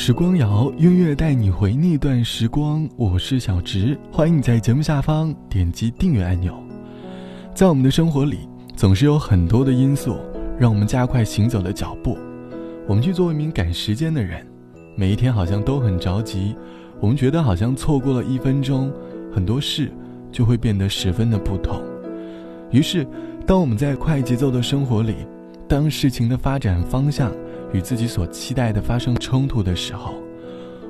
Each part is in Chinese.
时光谣，音乐带你回那段时光。我是小直，欢迎你在节目下方点击订阅按钮。在我们的生活里，总是有很多的因素让我们加快行走的脚步。我们去做一名赶时间的人，每一天好像都很着急。我们觉得好像错过了一分钟，很多事就会变得十分的不同。于是，当我们在快节奏的生活里，当事情的发展方向，与自己所期待的发生冲突的时候，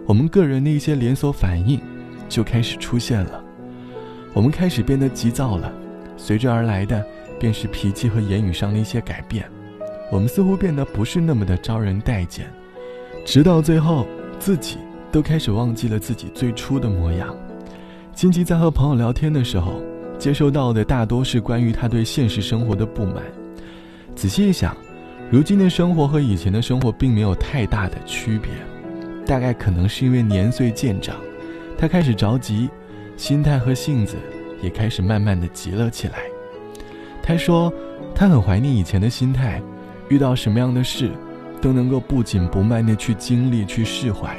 我们个人的一些连锁反应就开始出现了。我们开始变得急躁了，随之而来的便是脾气和言语上的一些改变。我们似乎变得不是那么的招人待见，直到最后自己都开始忘记了自己最初的模样。金吉在和朋友聊天的时候，接收到的大多是关于他对现实生活的不满。仔细一想。如今的生活和以前的生活并没有太大的区别，大概可能是因为年岁渐长，他开始着急，心态和性子也开始慢慢的急了起来。他说，他很怀念以前的心态，遇到什么样的事，都能够不紧不慢的去经历去释怀，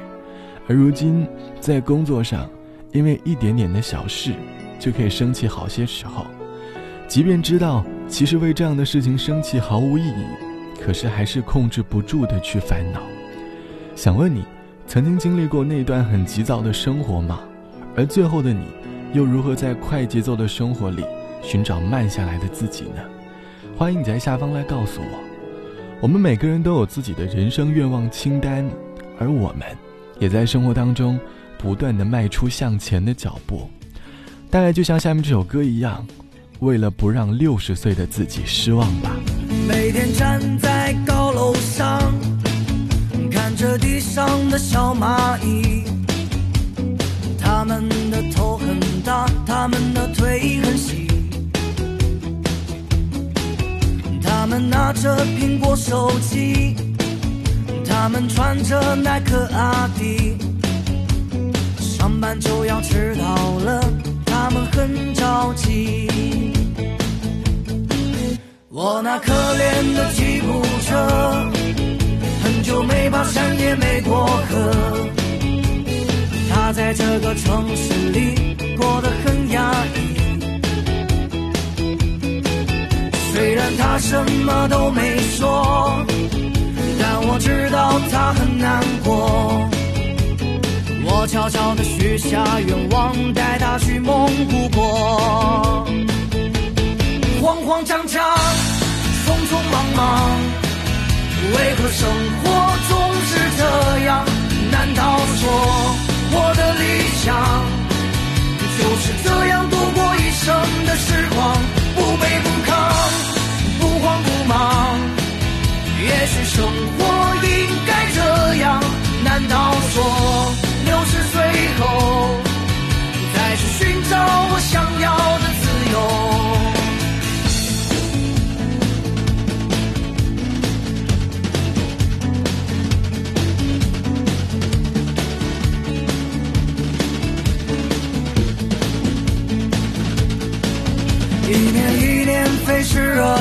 而如今在工作上，因为一点点的小事，就可以生气好些时候，即便知道其实为这样的事情生气毫无意义。可是还是控制不住的去烦恼。想问你，曾经经历过那段很急躁的生活吗？而最后的你，又如何在快节奏的生活里寻找慢下来的自己呢？欢迎你在下方来告诉我。我们每个人都有自己的人生愿望清单，而我们，也在生活当中不断的迈出向前的脚步。大概就像下面这首歌一样，为了不让六十岁的自己失望吧。每天站在高楼上，看着地上的小蚂蚁，他们的头很大，他们的腿很细，他们拿着苹果手机，他们穿着耐克阿迪，上班就要迟到了，他们很着急。我那可怜的吉普车，很久没爬山也没过河。他在这个城市里过得很压抑。虽然他什么都没说，但我知道他很难过。我悄悄地许下愿望，带他去蒙古国。慌慌张张。匆匆忙忙，为何生活总是这样？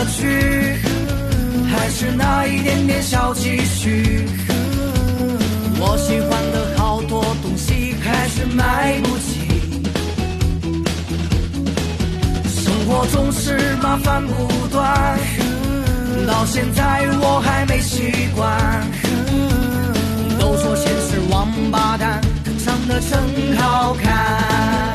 去，还是那一点点小积蓄。我喜欢的好多东西开始买不起，生活总是麻烦不断，到现在我还没习惯。都说现实王八蛋，长得真好看，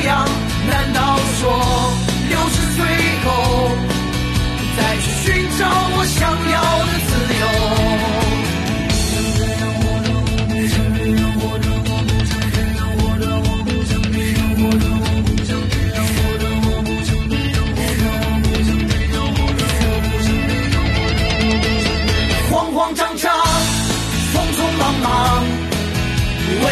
样。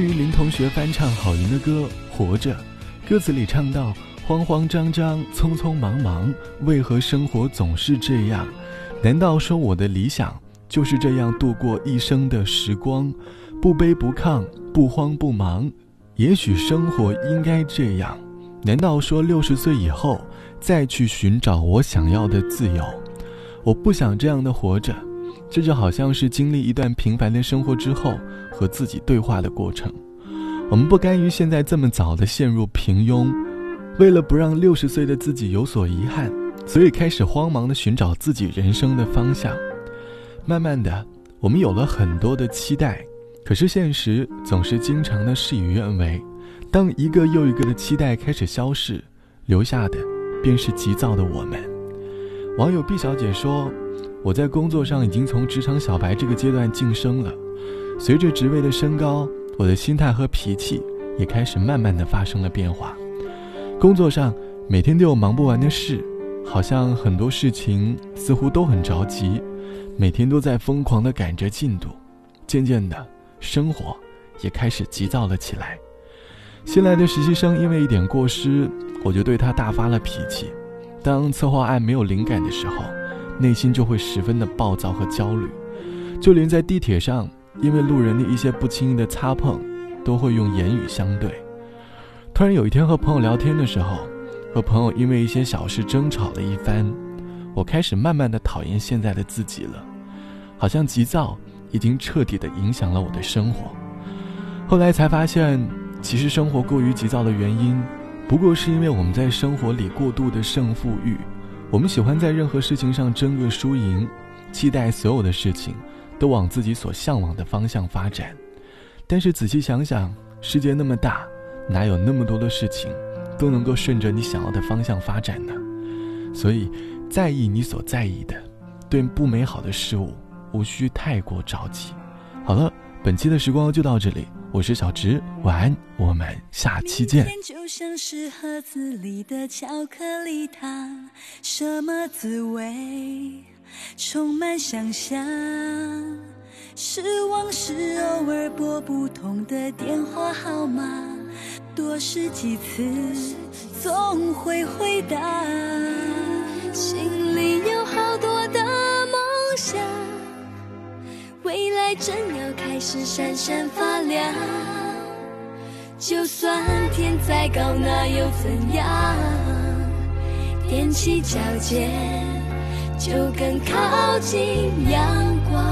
于林同学翻唱郝云的歌《活着》，歌词里唱到：慌慌张张，匆匆忙忙，为何生活总是这样？难道说我的理想就是这样度过一生的时光，不卑不亢，不慌不忙？也许生活应该这样。难道说六十岁以后再去寻找我想要的自由？我不想这样的活着。这就好像是经历一段平凡的生活之后和自己对话的过程。我们不甘于现在这么早的陷入平庸，为了不让六十岁的自己有所遗憾。所以开始慌忙的寻找自己人生的方向。慢慢的，我们有了很多的期待，可是现实总是经常的事与愿违。当一个又一个的期待开始消逝，留下的便是急躁的我们。网友毕小姐说：“我在工作上已经从职场小白这个阶段晋升了，随着职位的升高，我的心态和脾气也开始慢慢的发生了变化。工作上每天都有忙不完的事。”好像很多事情似乎都很着急，每天都在疯狂的赶着进度，渐渐的，生活也开始急躁了起来。新来的实习生因为一点过失，我就对他大发了脾气。当策划案没有灵感的时候，内心就会十分的暴躁和焦虑。就连在地铁上，因为路人的一些不经意的擦碰，都会用言语相对。突然有一天和朋友聊天的时候。和朋友因为一些小事争吵了一番，我开始慢慢的讨厌现在的自己了，好像急躁已经彻底的影响了我的生活。后来才发现，其实生活过于急躁的原因，不过是因为我们在生活里过度的胜负欲，我们喜欢在任何事情上争个输赢，期待所有的事情都往自己所向往的方向发展。但是仔细想想，世界那么大，哪有那么多的事情？都能够顺着你想要的方向发展呢，所以，在意你所在意的，对不美好的事物，无需太过着急。好了，本期的时光就到这里，我是小直，晚安，我们下期见。就像是盒子里的巧克力糖，什么滋味？充满想象。失望是偶尔拨不通的电话号码。多试几次，总会回答。心里有未来正要开始闪闪发亮。就算天再高，那又怎样？踮起脚尖，就更靠近阳光。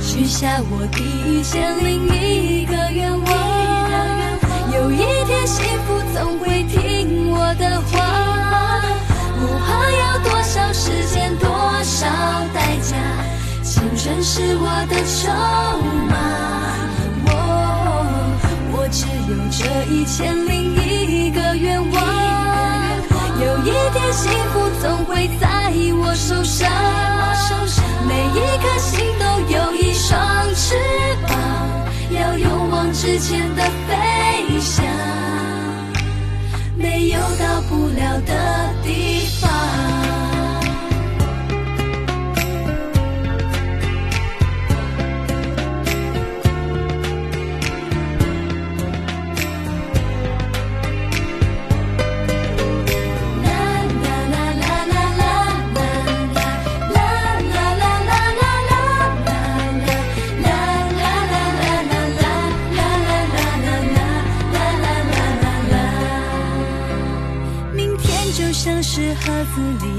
许下我第一千零一个愿望，有一天幸福总会听我的话，不怕要全是我的筹码。我我只有这一千零一个愿望，有一天幸福总会在我手上，每一颗心都有一。双翅膀，要勇往直前的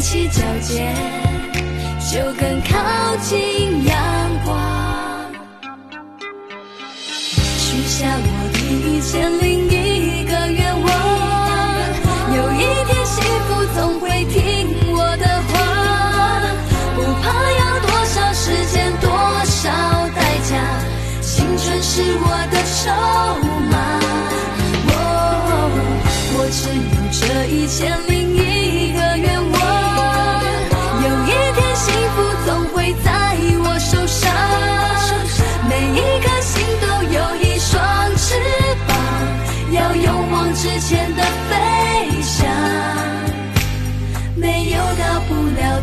起脚尖，就更靠近阳光。许下我第一千零一个愿望，有一天幸福总会听我的话，不怕要多少时间，多少代价。青春是我的筹码。我我只有这一千零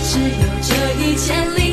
只有这一千里